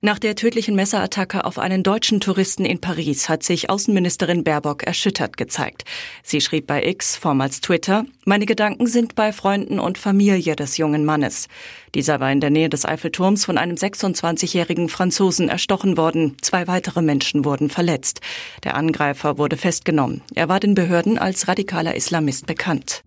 Nach der tödlichen Messerattacke auf einen deutschen Touristen in Paris hat sich Außenministerin Baerbock erschüttert gezeigt. Sie schrieb bei X, vormals Twitter, meine Gedanken sind bei Freunden und Familie des jungen Mannes. Dieser war in der Nähe des Eiffelturms von einem 26-jährigen Franzosen erstochen worden. Zwei weitere Menschen wurden verletzt. Der Angreifer wurde festgenommen. Er war den Behörden als radikaler Islamist bekannt.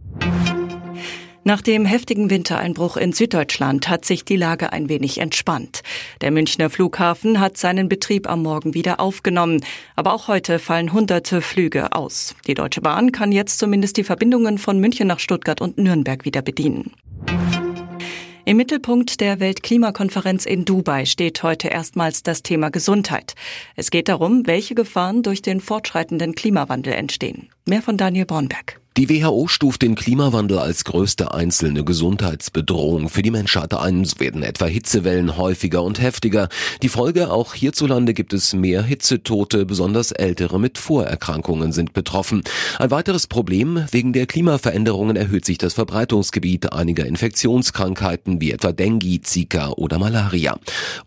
Nach dem heftigen Wintereinbruch in Süddeutschland hat sich die Lage ein wenig entspannt. Der Münchner Flughafen hat seinen Betrieb am Morgen wieder aufgenommen. Aber auch heute fallen hunderte Flüge aus. Die Deutsche Bahn kann jetzt zumindest die Verbindungen von München nach Stuttgart und Nürnberg wieder bedienen. Im Mittelpunkt der Weltklimakonferenz in Dubai steht heute erstmals das Thema Gesundheit. Es geht darum, welche Gefahren durch den fortschreitenden Klimawandel entstehen. Mehr von Daniel Bornberg. Die WHO stuft den Klimawandel als größte einzelne Gesundheitsbedrohung für die Menschheit ein. So werden etwa Hitzewellen häufiger und heftiger. Die Folge, auch hierzulande gibt es mehr Hitzetote, besonders Ältere mit Vorerkrankungen sind betroffen. Ein weiteres Problem, wegen der Klimaveränderungen erhöht sich das Verbreitungsgebiet einiger Infektionskrankheiten wie etwa Dengue, Zika oder Malaria.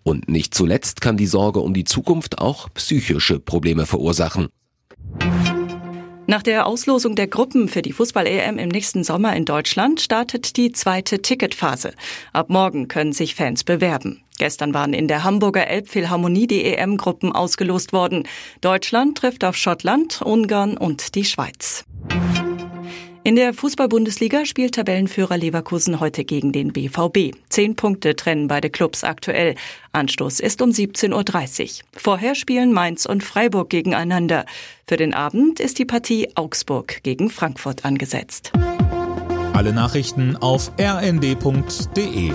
Und nicht zuletzt kann die Sorge um die Zukunft auch psychische Probleme verursachen. Nach der Auslosung der Gruppen für die Fußball-EM im nächsten Sommer in Deutschland startet die zweite Ticketphase. Ab morgen können sich Fans bewerben. Gestern waren in der Hamburger Elbphilharmonie die EM-Gruppen ausgelost worden. Deutschland trifft auf Schottland, Ungarn und die Schweiz. In der Fußball-Bundesliga spielt Tabellenführer Leverkusen heute gegen den BVB. Zehn Punkte trennen beide Clubs aktuell. Anstoß ist um 17.30 Uhr. Vorher spielen Mainz und Freiburg gegeneinander. Für den Abend ist die Partie Augsburg gegen Frankfurt angesetzt. Alle Nachrichten auf rnd.de